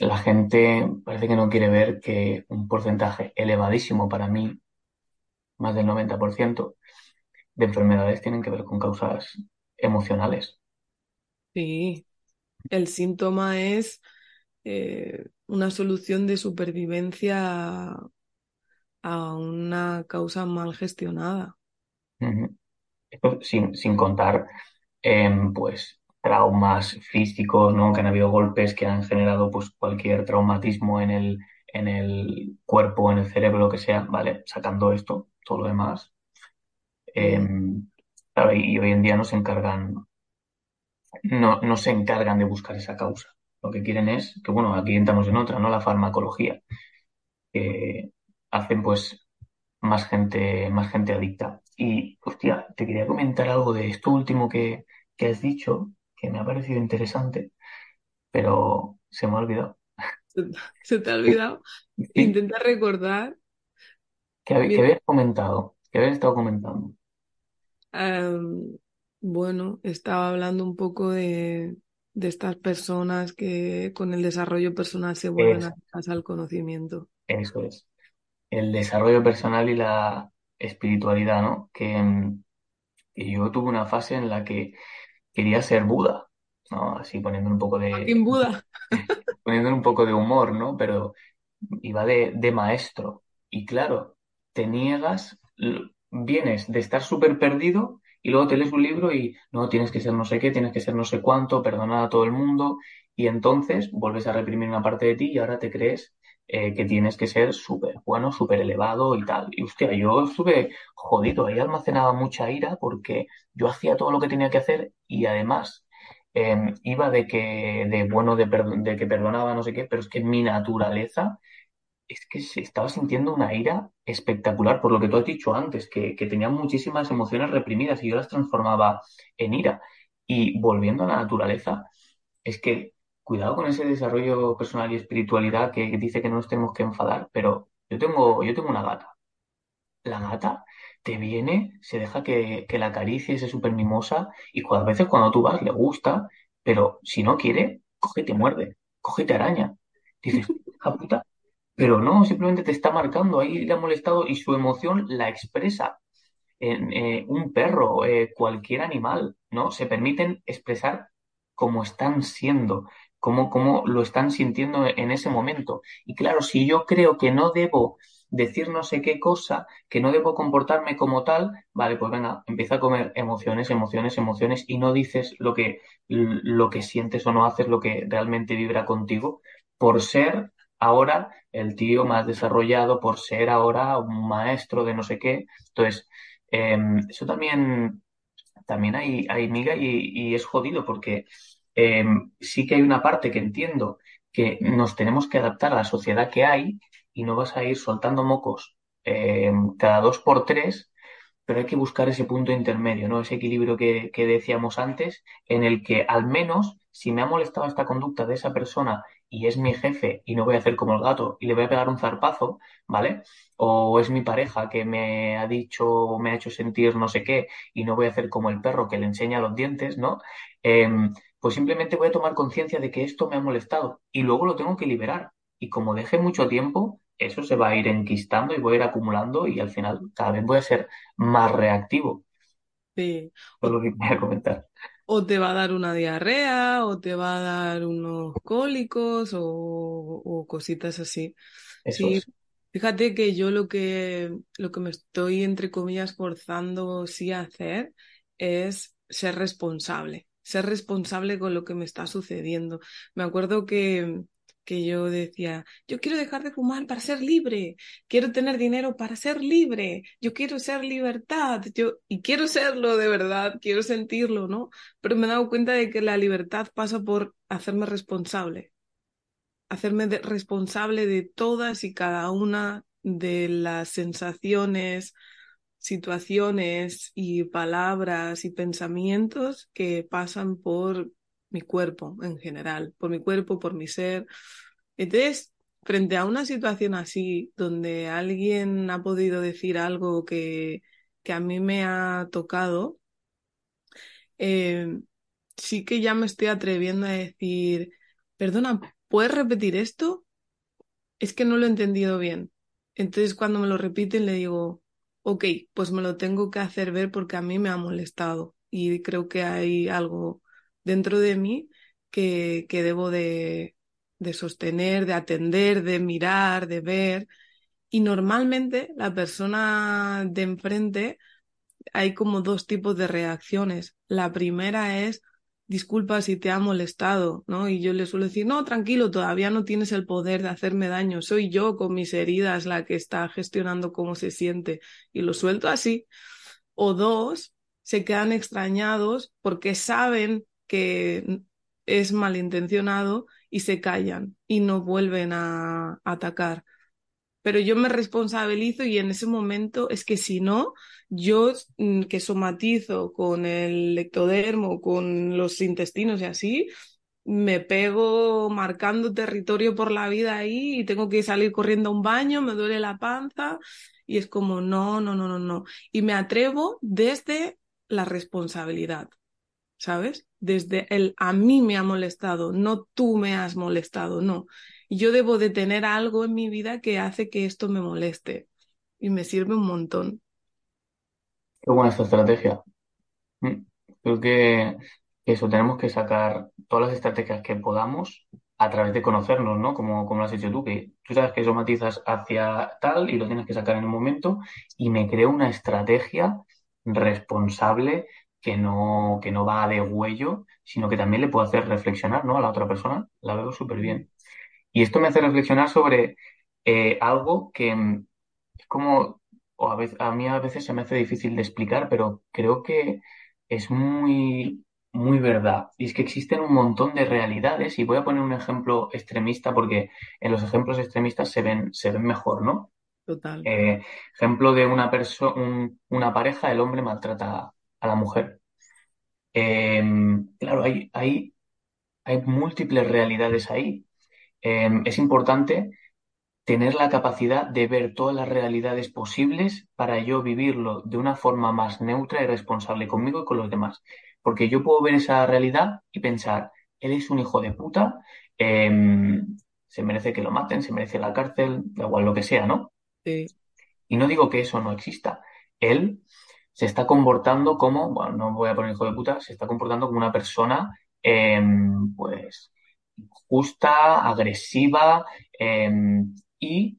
la gente parece que no quiere ver que un porcentaje elevadísimo para mí, más del 90%, de enfermedades tienen que ver con causas emocionales. Sí, el síntoma es eh, una solución de supervivencia a una causa mal gestionada. sin, sin contar, em, pues, traumas físicos, ¿no? Que han habido golpes que han generado, pues, cualquier traumatismo en el, en el cuerpo, en el cerebro, lo que sea, ¿vale? Sacando esto, todo lo demás. Em, y hoy en día no se encargan, no, no se encargan de buscar esa causa. Lo que quieren es, que bueno, aquí entramos en otra, ¿no? La farmacología, que hacen pues más gente, más gente adicta. Y, hostia, te quería comentar algo de esto último que, que has dicho, que me ha parecido interesante, pero se me ha olvidado. ¿Se te ha olvidado? Intenta recordar. ¿Qué, habías comentado? ¿Qué habías estado comentando? bueno, estaba hablando un poco de, de estas personas que con el desarrollo personal se vuelven a casa al conocimiento. Eso es. El desarrollo personal y la espiritualidad, ¿no? Que, que yo tuve una fase en la que quería ser Buda, ¿no? Así poniendo un poco de... Buda. poniendo un poco de humor, ¿no? Pero iba de, de maestro. Y claro, te niegas, vienes de estar súper perdido y luego te lees un libro y no, tienes que ser no sé qué, tienes que ser no sé cuánto, perdonar a todo el mundo y entonces vuelves a reprimir una parte de ti y ahora te crees eh, que tienes que ser súper bueno, súper elevado y tal. Y hostia, yo estuve jodido, ahí almacenaba mucha ira porque yo hacía todo lo que tenía que hacer y además em, iba de que, de bueno, de, de que perdonaba no sé qué, pero es que mi naturaleza es que se estaba sintiendo una ira espectacular, por lo que tú has dicho antes, que, que tenía muchísimas emociones reprimidas y yo las transformaba en ira. Y volviendo a la naturaleza, es que cuidado con ese desarrollo personal y espiritualidad que, dice que no nos tenemos que enfadar, pero yo tengo, yo tengo una gata. La gata te viene, se deja que, la acaricies, es súper mimosa y a veces cuando tú vas le gusta, pero si no quiere, coge y te muerde, coge y te araña. Dices, hija puta, pero no, simplemente te está marcando, ahí le ha molestado y su emoción la expresa. Eh, un perro, eh, cualquier animal, ¿no? Se permiten expresar como están siendo, como, como lo están sintiendo en ese momento. Y claro, si yo creo que no debo decir no sé qué cosa, que no debo comportarme como tal, vale, pues venga, empieza a comer emociones, emociones, emociones y no dices lo que, lo que sientes o no haces lo que realmente vibra contigo por ser ahora el tío más desarrollado por ser ahora un maestro de no sé qué. Entonces, em, eso también, también hay, hay miga y, es jodido porque em, sí que hay una parte que entiendo que nos tenemos que adaptar a la sociedad que hay y no vas a ir soltando mocos em, cada dos por tres, pero hay que buscar ese punto intermedio, ¿no? Ese equilibrio que, decíamos antes, en el que al menos si me ha molestado esta conducta de esa persona y es mi jefe y no voy a hacer como el gato y le voy a pegar un zarpazo, ¿vale? O es mi pareja que me ha dicho, me ha hecho sentir no sé qué y no voy a hacer como el perro que le enseña los dientes, ¿no? Em, pues simplemente voy a tomar conciencia de que esto me ha molestado y luego lo tengo que liberar. Y como deje mucho tiempo, eso se va a ir enquistando y voy a ir acumulando y al final cada vez voy a ser más reactivo. Sí. Es lo que quería comentar o te va a dar una diarrea, o te va a dar unos cólicos, o, cositas así. sí, fíjate que yo lo que, lo que me estoy, entre comillas, forzando sí a hacer es ser responsable, ser responsable con lo que me está sucediendo. Me acuerdo que que yo decía, yo quiero dejar de fumar para ser libre, quiero tener dinero para ser libre, yo quiero ser libertad, yo y quiero serlo de verdad, quiero sentirlo, ¿no? Pero me he dado cuenta de que la libertad pasa por hacerme responsable, hacerme responsable de todas y cada una de las sensaciones, situaciones y palabras y pensamientos que pasan por mi cuerpo en general, por mi cuerpo, por mi ser. Entonces, frente a una situación así, donde alguien ha podido decir algo que, que a mí me ha tocado, eh, sí que ya me estoy atreviendo a decir, perdona, ¿puedes repetir esto? Es que no lo he entendido bien. Entonces cuando me lo repiten le digo, ok, pues me lo tengo que hacer ver porque a mí me ha molestado y creo que hay algo dentro de mí que, que debo de, de sostener, de atender, de mirar, de ver. Y normalmente la persona de enfrente hay como dos tipos de reacciones. La primera es, disculpa si te ha molestado, ¿no? Y yo le suelo decir, no, tranquilo, todavía no tienes el poder de hacerme daño, soy yo con mis heridas la que está gestionando cómo se siente y lo suelto así. O dos, se quedan extrañados porque saben que es malintencionado y se callan y no vuelven a atacar pero yo me responsabilizo y en ese momento es que si no, yo mm, que somatizo con el ectodermo, con los intestinos y así, me pego marcando territorio por la vida ahí y tengo que salir corriendo a un baño, me duele la panza y es como, no, no, no, no, no. Y me atrevo desde la responsabilidad, ¿sabes? Desde el a mí me ha molestado, no tú me has molestado, no yo debo de tener algo en mi vida que hace que esto me moleste y me sirve un montón. Qué buena esta estrategia. Mm, creo que eso, tenemos que sacar todas las estrategias que podamos a través de conocernos, ¿no? Como, como lo has hecho tú, que tú sabes que somatizas hacia tal y lo tienes que sacar en un momento y me creo una estrategia responsable que no, que no va de huello, sino que también le puedo hacer reflexionar, ¿no? A la otra persona. La veo súper bien. Y esto me hace reflexionar sobre eh, algo que mm, es como, o a, veces, a mí a veces se me hace difícil de explicar, pero creo que es muy, muy verdad. Y es que existen un montón de realidades, y voy a poner un ejemplo extremista porque en los ejemplos extremistas se ven, se ven mejor, ¿no? Total. Eh, ejemplo de una persona, una pareja, el hombre maltrata a la mujer. Em, claro, hay, hay, hay múltiples realidades ahí. Em, es importante tener la capacidad de ver todas las realidades posibles para yo vivirlo de una forma más neutra y responsable conmigo y con los demás. Porque yo puedo ver esa realidad y pensar, él es un hijo de puta, em, se merece que lo maten, se merece la cárcel, da igual lo que sea, ¿no? Sí. Y no digo que eso no exista. Él se está comportando como, bueno, no voy a poner hijo de puta, se está comportando como una persona, em, pues, justa, agresiva em, y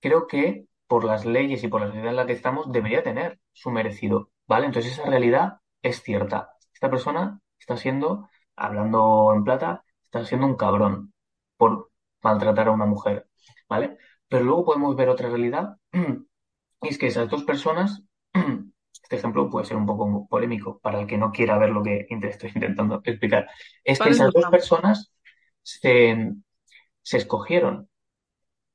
creo que por las leyes y por la sociedad en la que estamos debería tener su merecido, ¿vale? Entonces esa realidad es cierta. Esta persona está siendo, hablando en plata, está siendo un cabrón por maltratar a una mujer, ¿vale? Pero luego podemos ver otra realidad y es que esas dos personas este ejemplo puede ser un poco polémico para el que no quiera ver lo que estoy intentando explicar. Es que esas dos personas se, escogieron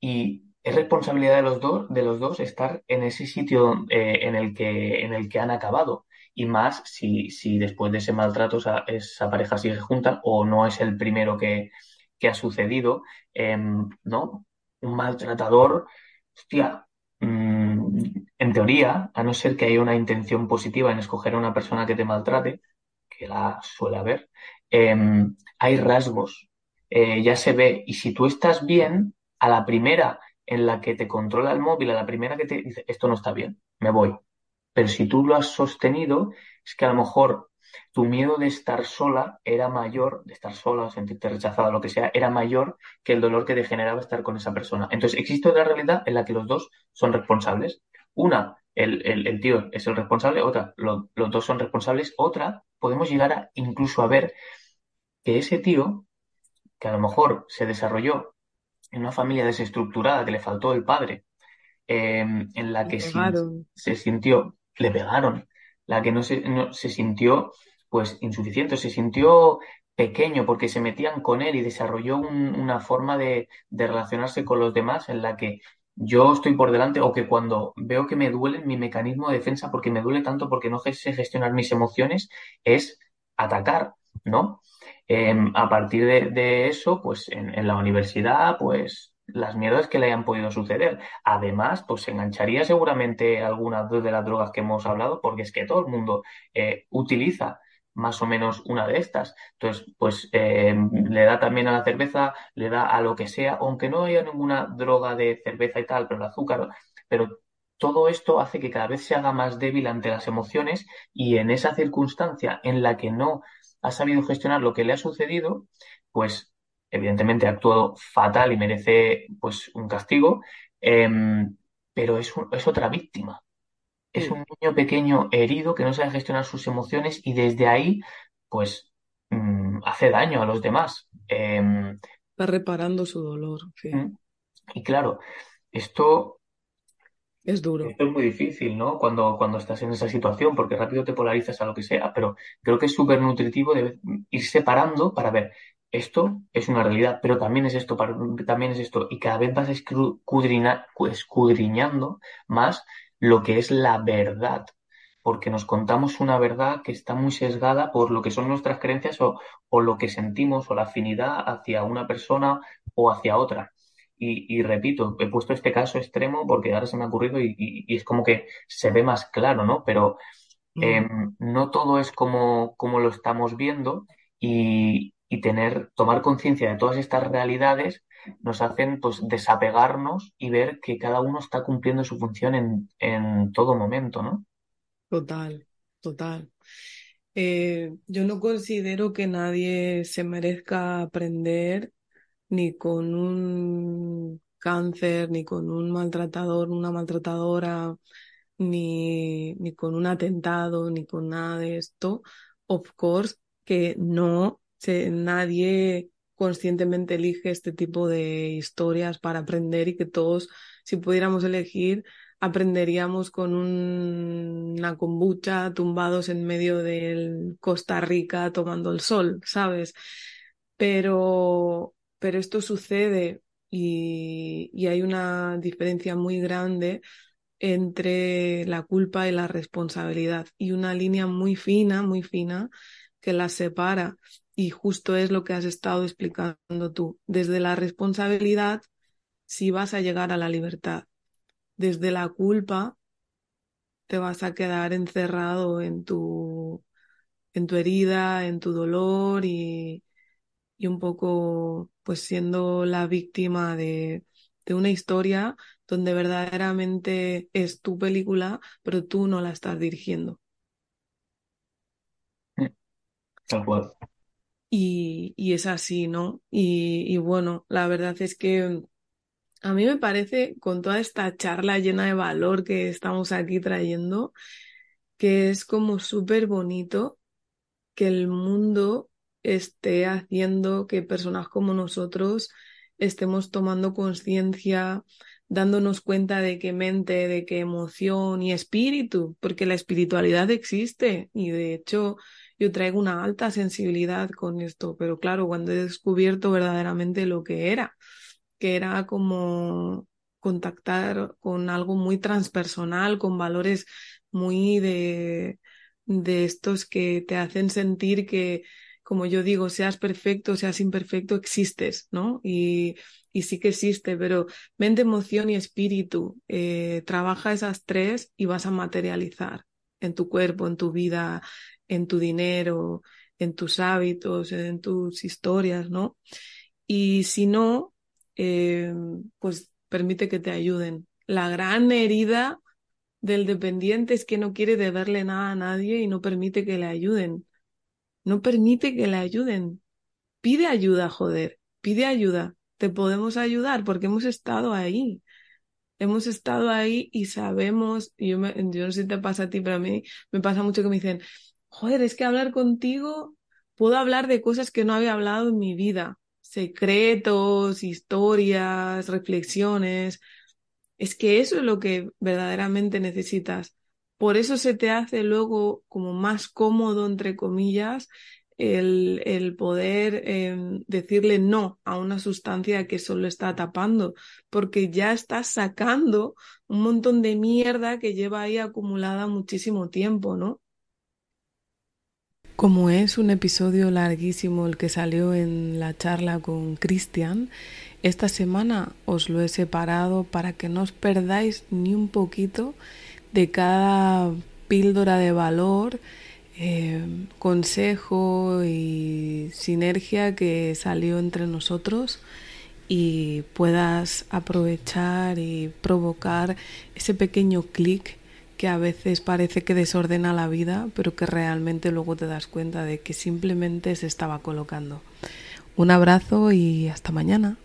y es responsabilidad de los dos, de los dos estar en ese sitio eh, en, el que, en el que han acabado. Y más si, si después de ese maltrato esa, pareja sigue junta o no es el primero que, ha sucedido, em, ¿no? Un maltratador, hostia, mm, en teoría, a no ser que haya una intención positiva en escoger a una persona que te maltrate, que la suele haber, em, hay rasgos, eh, ya se ve. Y si tú estás bien, a la primera en la que te controla el móvil, a la primera que te dice, esto no está bien, me voy. Pero si tú lo has sostenido, es que a lo mejor tu miedo de estar sola era mayor, de estar sola, sentirte rechazada, lo que sea, era mayor que el dolor que te generaba estar con esa persona. Entonces, existe otra realidad en la que los dos son responsables. Una, el, tío es el responsable, otra, los dos son responsables, otra, podemos llegar a incluso a ver que ese tío, que a lo mejor se desarrolló en una familia desestructurada, que le faltó el padre, em, en la que se, sintió, le pegaron, la que no se, se sintió pues insuficiente, se sintió pequeño porque se metían con él y desarrolló una forma de, de, relacionarse con los demás en la que yo estoy por delante o que cuando veo que me duele mi mecanismo de defensa porque me duele tanto porque no sé gestionar mis emociones es atacar, ¿no? Em, a partir de, eso, pues en, la universidad, pues las mierdas que le hayan podido suceder. Además, pues se engancharía seguramente algunas de las drogas que hemos hablado porque es que todo el mundo eh, utiliza más o menos una de estas. Entonces, pues eh, le da también a la cerveza, le da a lo que sea, aunque no haya ninguna droga de cerveza y tal, pero el azúcar, pero todo esto hace que cada vez se haga más débil ante las emociones y en esa circunstancia en la que no ha sabido gestionar lo que le ha sucedido, pues evidentemente ha actuado fatal y merece pues un castigo, em, pero es, es otra víctima es un niño pequeño herido que no sabe gestionar sus emociones y desde ahí, pues, mm, hace daño a los demás. Em, Está reparando su dolor. mm, y claro, esto es duro. Esto es muy difícil, ¿no? Cuando, cuando estás en esa situación, porque rápido te polarizas a lo que sea, pero creo que es súper nutritivo de ir separando para ver, esto es una realidad, pero también es esto, también es esto, y cada vez vas escudriñando más lo que es la verdad, porque nos contamos una verdad que está muy sesgada por lo que son nuestras creencias o, lo que sentimos o la afinidad hacia una persona o hacia otra. Y, repito, he puesto este caso extremo porque ahora se me ha ocurrido y, es como que se ve más claro, ¿no? Pero em, no todo es como, como lo estamos viendo y, y tener, tomar conciencia de todas estas realidades nos hacen pues desapegarnos y ver que cada uno está cumpliendo su función en, en todo momento, ¿no? Total, total. Eh, yo no considero que nadie se merezca aprender ni con un cáncer, ni con un maltratador, una maltratadora, ni, ni con un atentado, ni con nada de esto. Of course, que no, se, nadie conscientemente elige este tipo de historias para aprender y que todos, si pudiéramos elegir, aprenderíamos con una kombucha tumbados en medio del Costa Rica tomando el sol, ¿sabes? Pero, pero esto sucede y, y hay una diferencia muy grande entre la culpa y la responsabilidad y una línea muy fina, muy fina que las separa y justo es lo que has estado explicando tú. Desde la responsabilidad, si vas a llegar a la libertad. Desde la culpa, te vas a quedar encerrado en tu, en tu herida, en tu dolor y, y un poco pues siendo la víctima de, de una historia donde verdaderamente es tu película, pero tú no la estás dirigiendo. Tal cual. Y, y es así, ¿no? Y, y bueno, la verdad es que a mí me parece, con toda esta charla llena de valor que estamos aquí trayendo, que es como súper bonito que el mundo esté haciendo que personas como nosotros estemos tomando conciencia, dándonos cuenta de que mente, de que emoción y espíritu, porque la espiritualidad existe y de hecho yo traigo una alta sensibilidad con esto, pero claro, cuando he descubierto verdaderamente lo que era, que era como contactar con algo muy transpersonal, con valores muy de, de estos que te hacen sentir que, como yo digo, seas perfecto, seas imperfecto, existes, ¿no? Y, sí que existe, pero mente, emoción y espíritu, eh, trabaja esas tres y vas a materializar en tu cuerpo, en tu vida, en tu dinero, en tus hábitos, en tus historias, ¿no? Y si no, eh, pues permite que te ayuden. La gran herida del dependiente es que no quiere deberle nada a nadie y no permite que le ayuden. No permite que le ayuden. Pide ayuda, joder. Pide ayuda. Te podemos ayudar porque hemos estado ahí. Hemos estado ahí y sabemos, y yo, yo no sé si te pasa a ti, pero a mí me pasa mucho que me dicen, joder, es que hablar contigo, puedo hablar de cosas que no había hablado en mi vida, secretos, historias, reflexiones. Es que eso es lo que verdaderamente necesitas. Por eso se te hace luego como más cómodo, entre comillas, el, el poder em, decirle no a una sustancia que solo está tapando, porque ya estás sacando un montón de mierda que lleva ahí acumulada muchísimo tiempo, ¿no? Como es un episodio larguísimo el que salió en la charla con Cristian, esta semana os lo he separado para que no os perdáis ni un poquito de cada píldora de valor, eh, consejo y sinergia que salió entre nosotros y puedas aprovechar y provocar ese pequeño clic que a veces parece que desordena la vida, pero que realmente luego te das cuenta de que simplemente se estaba colocando. Un abrazo y hasta mañana.